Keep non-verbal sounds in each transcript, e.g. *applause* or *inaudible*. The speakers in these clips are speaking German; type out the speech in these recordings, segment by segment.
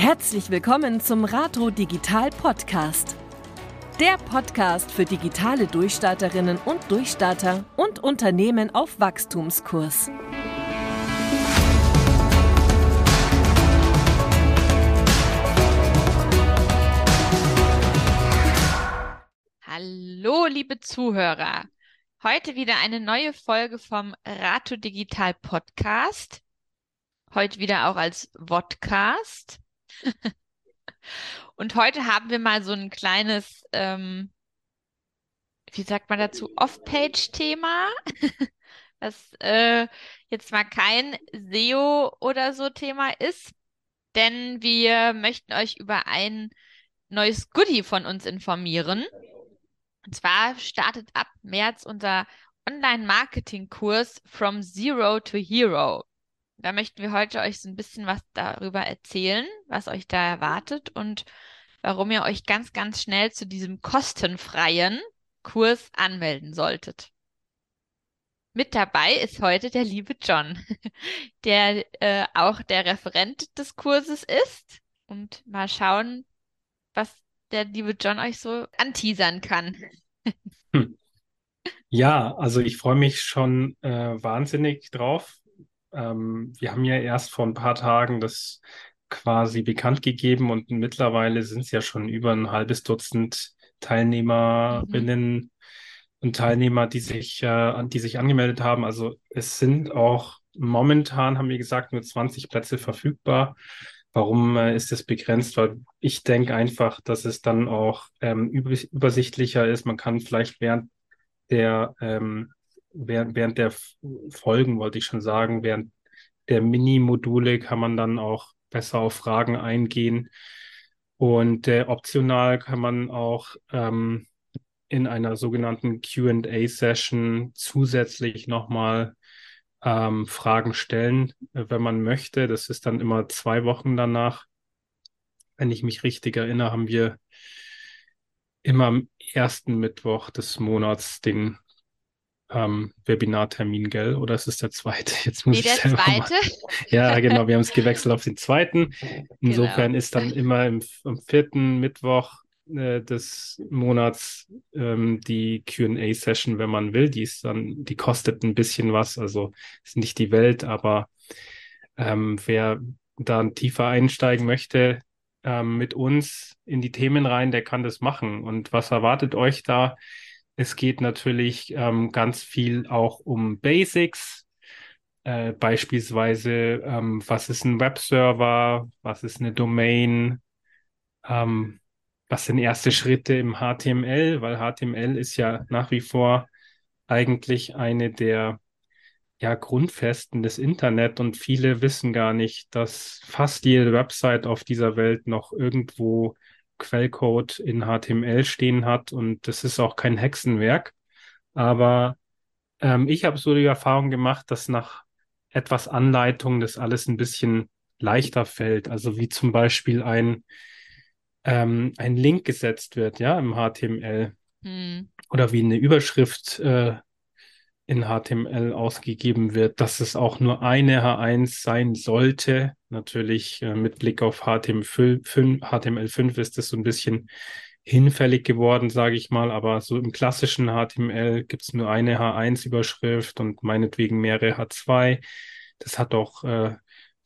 Herzlich willkommen zum Rato Digital Podcast. Der Podcast für digitale Durchstarterinnen und Durchstarter und Unternehmen auf Wachstumskurs. Hallo, liebe Zuhörer. Heute wieder eine neue Folge vom Rato Digital Podcast. Heute wieder auch als Vodcast. Und heute haben wir mal so ein kleines, ähm, wie sagt man dazu, Off-Page-Thema. *laughs* das äh, jetzt mal kein SEO oder so Thema ist, denn wir möchten euch über ein neues Goodie von uns informieren. Und zwar startet ab März unser Online-Marketing-Kurs From Zero to Hero. Da möchten wir heute euch so ein bisschen was darüber erzählen, was euch da erwartet und warum ihr euch ganz, ganz schnell zu diesem kostenfreien Kurs anmelden solltet. Mit dabei ist heute der liebe John, *laughs* der äh, auch der Referent des Kurses ist. Und mal schauen, was der liebe John euch so anteasern kann. Hm. Ja, also ich freue mich schon äh, wahnsinnig drauf. Ähm, wir haben ja erst vor ein paar Tagen das quasi bekannt gegeben und mittlerweile sind es ja schon über ein halbes Dutzend Teilnehmerinnen mhm. und Teilnehmer, die sich, äh, die sich angemeldet haben. Also es sind auch momentan, haben wir gesagt, nur 20 Plätze verfügbar. Warum äh, ist es begrenzt? Weil ich denke einfach, dass es dann auch ähm, übersichtlicher ist. Man kann vielleicht während der ähm, während, während der Folgen, wollte ich schon sagen, während der Mini-Module kann man dann auch besser auf Fragen eingehen. Und äh, optional kann man auch ähm, in einer sogenannten QA-Session zusätzlich nochmal ähm, Fragen stellen, äh, wenn man möchte. Das ist dann immer zwei Wochen danach. Wenn ich mich richtig erinnere, haben wir immer am ersten Mittwoch des Monats den ähm, Webinartermin, gell? Oder ist es der zweite? *laughs* Jetzt muss nee, ich der zweite. Mal... *laughs* Ja, genau. Wir haben es gewechselt auf den zweiten. *laughs* Insofern genau. ist dann immer im, am vierten Mittwoch äh, des Monats ähm, die Q&A-Session, wenn man will. Die ist dann, die kostet ein bisschen was. Also ist nicht die Welt, aber ähm, wer da tiefer einsteigen möchte ähm, mit uns in die Themen rein, der kann das machen. Und was erwartet euch da? Es geht natürlich ähm, ganz viel auch um Basics, äh, beispielsweise, ähm, was ist ein Webserver, was ist eine Domain, ähm, was sind erste Schritte im HTML, weil HTML ist ja nach wie vor eigentlich eine der ja, Grundfesten des Internet und viele wissen gar nicht, dass fast jede Website auf dieser Welt noch irgendwo Quellcode in HTML stehen hat und das ist auch kein Hexenwerk. Aber ähm, ich habe so die Erfahrung gemacht, dass nach etwas Anleitung das alles ein bisschen leichter fällt. Also wie zum Beispiel ein, ähm, ein Link gesetzt wird, ja, im HTML. Hm. Oder wie eine Überschrift äh, in HTML ausgegeben wird, dass es auch nur eine H1 sein sollte. Natürlich äh, mit Blick auf HTML5, HTML5 ist das so ein bisschen hinfällig geworden, sage ich mal, aber so im klassischen HTML gibt es nur eine H1-Überschrift und meinetwegen mehrere H2. Das hat auch, äh,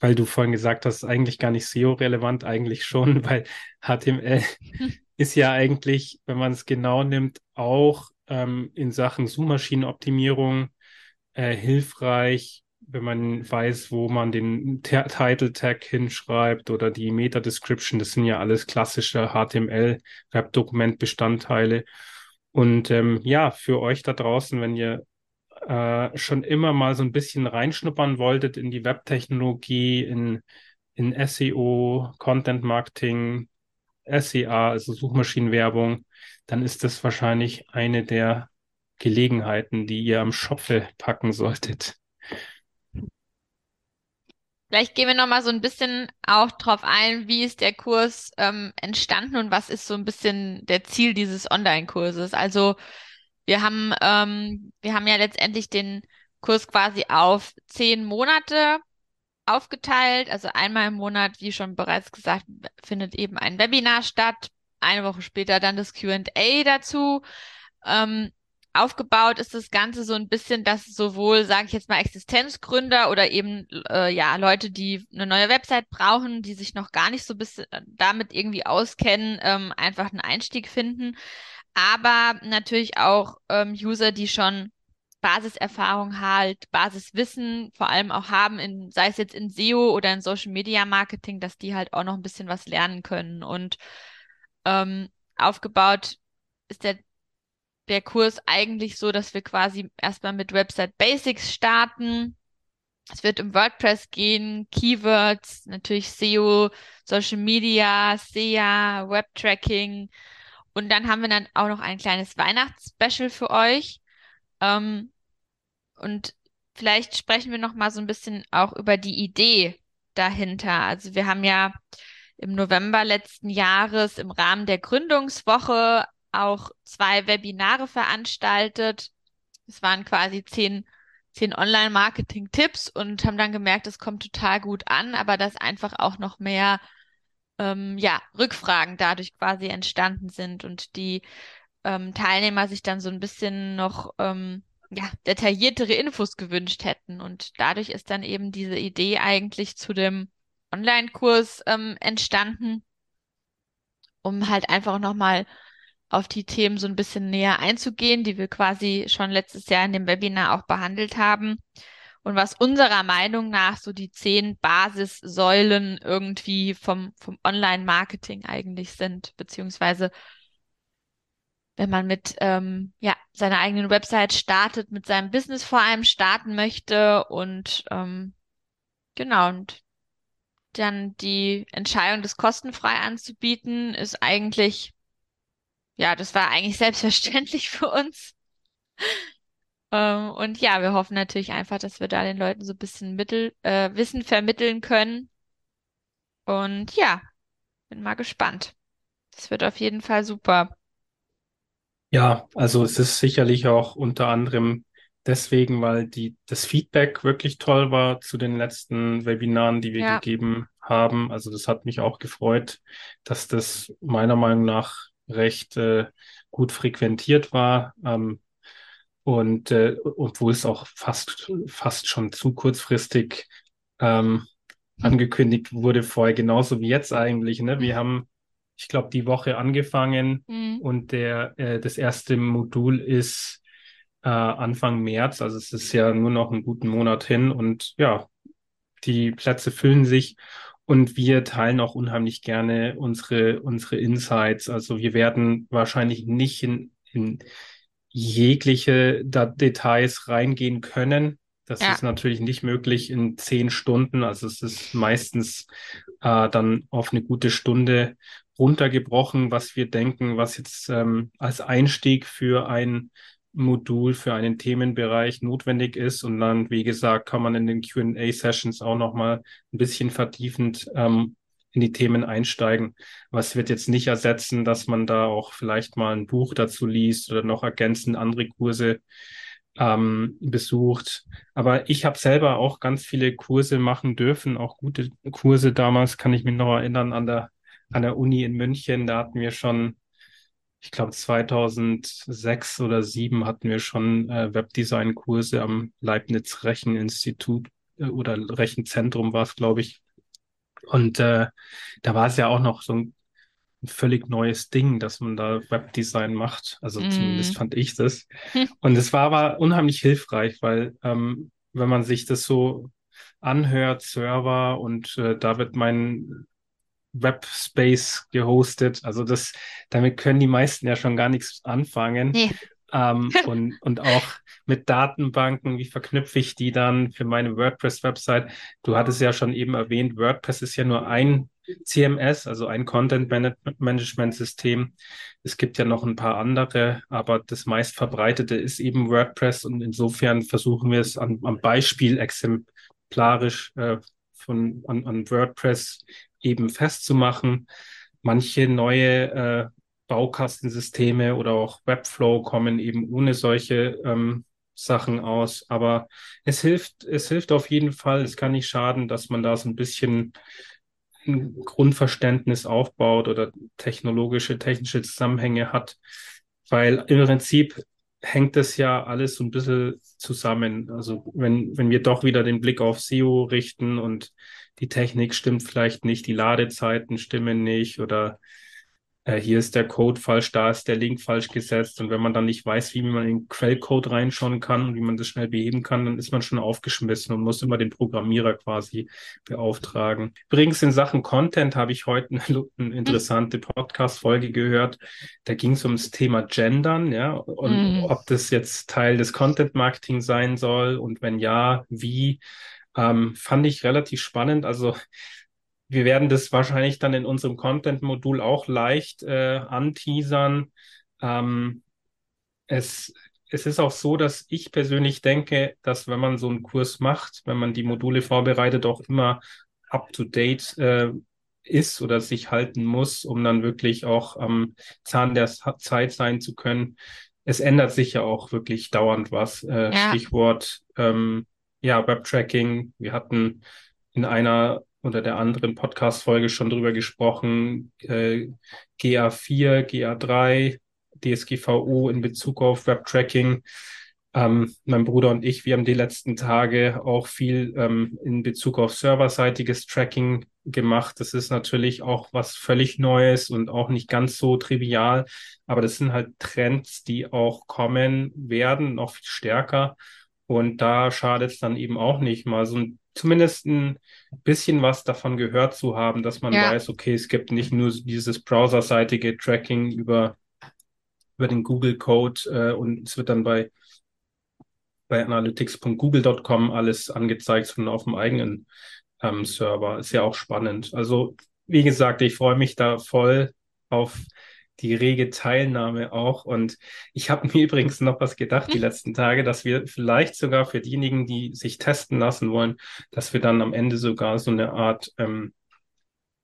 weil du vorhin gesagt hast, eigentlich gar nicht SEO-relevant, eigentlich schon, *laughs* weil HTML *laughs* ist ja eigentlich, wenn man es genau nimmt, auch ähm, in Sachen Suchmaschinenoptimierung äh, hilfreich, wenn man weiß, wo man den Title Tag hinschreibt oder die Meta Description. Das sind ja alles klassische HTML Webdokument Bestandteile. Und ähm, ja, für euch da draußen, wenn ihr äh, schon immer mal so ein bisschen reinschnuppern wolltet in die Webtechnologie, in, in SEO, Content Marketing, SEA, also Suchmaschinenwerbung, dann ist das wahrscheinlich eine der Gelegenheiten, die ihr am Schopfe packen solltet. Vielleicht gehen wir noch mal so ein bisschen auch drauf ein, wie ist der Kurs ähm, entstanden und was ist so ein bisschen der Ziel dieses Online-Kurses. Also wir haben ähm, wir haben ja letztendlich den Kurs quasi auf zehn Monate aufgeteilt. Also einmal im Monat, wie schon bereits gesagt, findet eben ein Webinar statt. Eine Woche später dann das QA dazu. Ähm, aufgebaut ist das Ganze so ein bisschen, dass sowohl, sage ich jetzt mal, Existenzgründer oder eben äh, ja Leute, die eine neue Website brauchen, die sich noch gar nicht so bis damit irgendwie auskennen, ähm, einfach einen Einstieg finden. Aber natürlich auch ähm, User, die schon Basiserfahrung halt, Basiswissen vor allem auch haben, in, sei es jetzt in SEO oder in Social Media Marketing, dass die halt auch noch ein bisschen was lernen können. Und ähm, aufgebaut ist der, der Kurs eigentlich so, dass wir quasi erstmal mit Website Basics starten. Es wird um WordPress gehen, Keywords, natürlich SEO, Social Media, SEA, Web Tracking. Und dann haben wir dann auch noch ein kleines Weihnachtsspecial für euch. Ähm, und vielleicht sprechen wir noch mal so ein bisschen auch über die Idee dahinter. Also wir haben ja im November letzten Jahres im Rahmen der Gründungswoche auch zwei Webinare veranstaltet. Es waren quasi zehn, zehn Online-Marketing-Tipps und haben dann gemerkt, es kommt total gut an, aber dass einfach auch noch mehr ähm, ja, Rückfragen dadurch quasi entstanden sind und die ähm, Teilnehmer sich dann so ein bisschen noch ähm, ja, detailliertere Infos gewünscht hätten. Und dadurch ist dann eben diese Idee eigentlich zu dem Online-Kurs ähm, entstanden, um halt einfach nochmal auf die Themen so ein bisschen näher einzugehen, die wir quasi schon letztes Jahr in dem Webinar auch behandelt haben. Und was unserer Meinung nach so die zehn Basissäulen irgendwie vom, vom Online-Marketing eigentlich sind, beziehungsweise wenn man mit ähm, ja, seiner eigenen Website startet, mit seinem Business vor allem starten möchte und ähm, genau, und dann die Entscheidung, das kostenfrei anzubieten, ist eigentlich, ja, das war eigentlich *laughs* selbstverständlich für uns. ähm, und ja, wir hoffen natürlich einfach, dass wir da den Leuten so ein bisschen Mittel, äh, Wissen vermitteln können. Und ja, bin mal gespannt. Das wird auf jeden Fall super. Ja, also es ist sicherlich auch unter anderem deswegen, weil die, das Feedback wirklich toll war zu den letzten Webinaren, die wir ja. gegeben haben. Also das hat mich auch gefreut, dass das meiner Meinung nach recht äh, gut frequentiert war. Ähm, und äh, obwohl es auch fast, fast schon zu kurzfristig ähm, angekündigt wurde vorher, genauso wie jetzt eigentlich. Ne? Wir haben ich glaube, die Woche angefangen mhm. und der, äh, das erste Modul ist äh, Anfang März. Also es ist ja nur noch einen guten Monat hin und ja, die Plätze füllen sich und wir teilen auch unheimlich gerne unsere, unsere Insights. Also wir werden wahrscheinlich nicht in, in jegliche Details reingehen können. Das ja. ist natürlich nicht möglich in zehn Stunden. Also es ist meistens äh, dann auf eine gute Stunde runtergebrochen, was wir denken, was jetzt ähm, als Einstieg für ein Modul, für einen Themenbereich notwendig ist. Und dann, wie gesagt, kann man in den QA-Sessions auch nochmal ein bisschen vertiefend ähm, in die Themen einsteigen. Was wird jetzt nicht ersetzen, dass man da auch vielleicht mal ein Buch dazu liest oder noch ergänzend andere Kurse ähm, besucht. Aber ich habe selber auch ganz viele Kurse machen dürfen, auch gute Kurse damals, kann ich mich noch erinnern, an der an der Uni in München, da hatten wir schon, ich glaube 2006 oder 2007 hatten wir schon äh, Webdesign-Kurse am Leibniz Recheninstitut äh, oder Rechenzentrum war es, glaube ich. Und äh, da war es ja auch noch so ein, ein völlig neues Ding, dass man da Webdesign macht. Also mm. zumindest fand ich das. *laughs* Und es war aber unheimlich hilfreich, weil ähm, wenn man sich das so anhört, Server und äh, da wird mein Webspace gehostet. Also das, damit können die meisten ja schon gar nichts anfangen. Nee. Ähm, *laughs* und, und auch mit Datenbanken, wie verknüpfe ich die dann für meine WordPress-Website? Du hattest ja schon eben erwähnt, WordPress ist ja nur ein CMS, also ein Content-Management-System. Es gibt ja noch ein paar andere, aber das meist verbreitete ist eben WordPress und insofern versuchen wir es am Beispiel exemplarisch äh, von, an, an WordPress eben festzumachen. Manche neue äh, Baukastensysteme oder auch Webflow kommen eben ohne solche ähm, Sachen aus. Aber es hilft, es hilft auf jeden Fall. Es kann nicht schaden, dass man da so ein bisschen ein Grundverständnis aufbaut oder technologische, technische Zusammenhänge hat. Weil im Prinzip hängt das ja alles so ein bisschen zusammen. Also wenn, wenn wir doch wieder den Blick auf SEO richten und die Technik stimmt vielleicht nicht, die Ladezeiten stimmen nicht oder äh, hier ist der Code falsch, da ist der Link falsch gesetzt. Und wenn man dann nicht weiß, wie man in den Quellcode reinschauen kann und wie man das schnell beheben kann, dann ist man schon aufgeschmissen und muss immer den Programmierer quasi beauftragen. Übrigens in Sachen Content habe ich heute eine, eine interessante Podcast-Folge gehört. Da ging es ums Thema Gendern, ja, und mm. ob das jetzt Teil des Content-Marketing sein soll und wenn ja, wie. Ähm, fand ich relativ spannend. Also wir werden das wahrscheinlich dann in unserem Content-Modul auch leicht äh, anteasern. Ähm, es, es ist auch so, dass ich persönlich denke, dass wenn man so einen Kurs macht, wenn man die Module vorbereitet, auch immer up-to-date äh, ist oder sich halten muss, um dann wirklich auch am Zahn der Zeit sein zu können. Es ändert sich ja auch wirklich dauernd was. Äh, ja. Stichwort ähm, ja, Webtracking. Wir hatten in einer unter der anderen Podcast-Folge schon drüber gesprochen, äh, GA4, GA3, DSGVO in Bezug auf Webtracking. Ähm, mein Bruder und ich, wir haben die letzten Tage auch viel ähm, in Bezug auf serverseitiges Tracking gemacht. Das ist natürlich auch was völlig Neues und auch nicht ganz so trivial, aber das sind halt Trends, die auch kommen werden, noch viel stärker. Und da schadet es dann eben auch nicht, mal so ein zumindest ein bisschen was davon gehört zu haben, dass man ja. weiß, okay, es gibt nicht nur dieses browserseitige Tracking über, über den Google-Code äh, und es wird dann bei, bei analytics.google.com alles angezeigt, sondern auf dem eigenen ähm, Server. Ist ja auch spannend. Also, wie gesagt, ich freue mich da voll auf die rege Teilnahme auch. Und ich habe *laughs* mir übrigens noch was gedacht die letzten Tage, dass wir vielleicht sogar für diejenigen, die sich testen lassen wollen, dass wir dann am Ende sogar so eine Art ähm,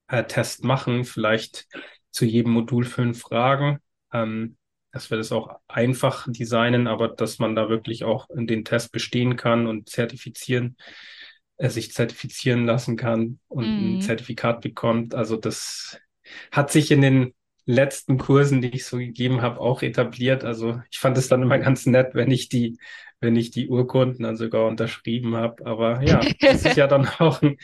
äh, Test machen, vielleicht zu jedem Modul fünf Fragen. Ähm, dass wir das auch einfach designen, aber dass man da wirklich auch den Test bestehen kann und zertifizieren, äh, sich zertifizieren lassen kann und mm. ein mhm. Zertifikat bekommt. Also das hat sich in den letzten Kursen, die ich so gegeben habe, auch etabliert. Also ich fand es dann immer ganz nett, wenn ich die, wenn ich die Urkunden dann sogar unterschrieben habe. Aber ja, das ist ja dann *laughs* auch ein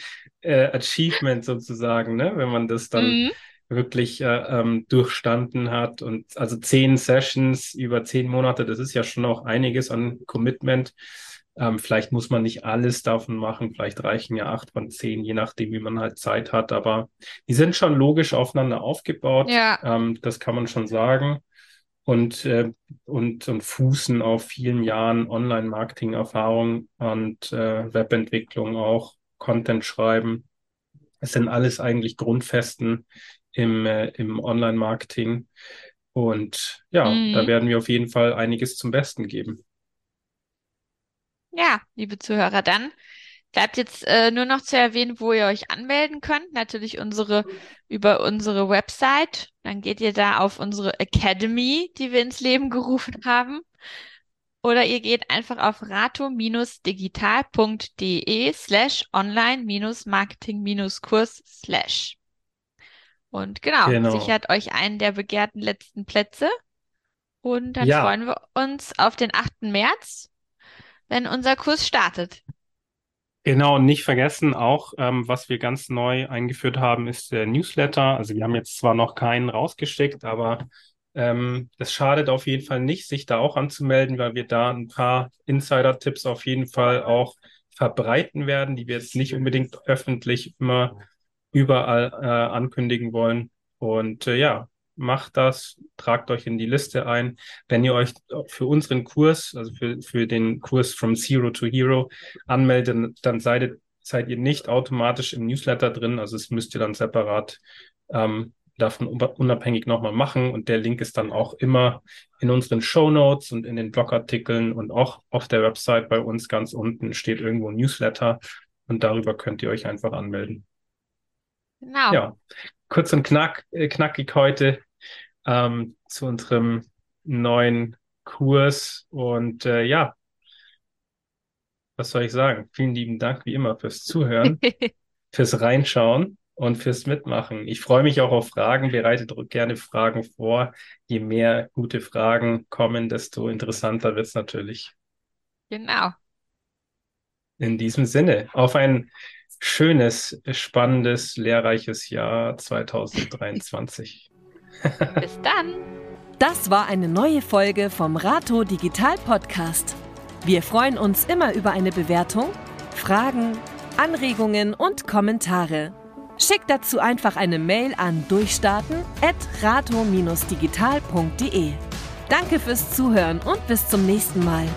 äh, Achievement sozusagen, ne? wenn man das dann mhm. wirklich äh, ähm, durchstanden hat. Und also zehn Sessions über zehn Monate, das ist ja schon auch einiges an Commitment. Ähm, vielleicht muss man nicht alles davon machen, vielleicht reichen ja acht von zehn, je nachdem, wie man halt Zeit hat. Aber die sind schon logisch aufeinander aufgebaut. Ja. Ähm, das kann man schon sagen. Und, äh, und, und fußen auf vielen Jahren Online-Marketing-Erfahrung und äh, Webentwicklung auch, Content schreiben. Es sind alles eigentlich Grundfesten im, äh, im Online-Marketing. Und ja, mhm. da werden wir auf jeden Fall einiges zum Besten geben. Ja, liebe Zuhörer, dann bleibt jetzt äh, nur noch zu erwähnen, wo ihr euch anmelden könnt. Natürlich unsere über unsere Website. Dann geht ihr da auf unsere Academy, die wir ins Leben gerufen haben. Oder ihr geht einfach auf rato-digital.de slash online-marketing-kurs slash. Und genau, genau, sichert euch einen der begehrten letzten Plätze. Und dann ja. freuen wir uns auf den 8. März wenn unser Kurs startet. Genau, und nicht vergessen auch, ähm, was wir ganz neu eingeführt haben, ist der Newsletter. Also wir haben jetzt zwar noch keinen rausgeschickt, aber ähm, es schadet auf jeden Fall nicht, sich da auch anzumelden, weil wir da ein paar Insider-Tipps auf jeden Fall auch verbreiten werden, die wir jetzt nicht unbedingt öffentlich immer überall äh, ankündigen wollen. Und äh, ja, macht das, tragt euch in die Liste ein. Wenn ihr euch für unseren Kurs, also für, für den Kurs From Zero to Hero anmeldet, dann seid, seid ihr nicht automatisch im Newsletter drin. Also es müsst ihr dann separat ähm, davon unabhängig nochmal machen. Und der Link ist dann auch immer in unseren Show Notes und in den Blogartikeln und auch auf der Website bei uns ganz unten steht irgendwo ein Newsletter und darüber könnt ihr euch einfach anmelden. Genau. Ja, kurz und knack, äh, knackig heute ähm, zu unserem neuen Kurs. Und äh, ja, was soll ich sagen? Vielen lieben Dank wie immer fürs Zuhören, *laughs* fürs Reinschauen und fürs Mitmachen. Ich freue mich auch auf Fragen. Bereitet gerne Fragen vor. Je mehr gute Fragen kommen, desto interessanter wird es natürlich. Genau. In diesem Sinne, auf ein schönes, spannendes, lehrreiches Jahr 2023. *laughs* Bis dann. Das war eine neue Folge vom Rato Digital Podcast. Wir freuen uns immer über eine Bewertung, Fragen, Anregungen und Kommentare. Schickt dazu einfach eine Mail an durchstarten.rato-digital.de. Danke fürs Zuhören und bis zum nächsten Mal.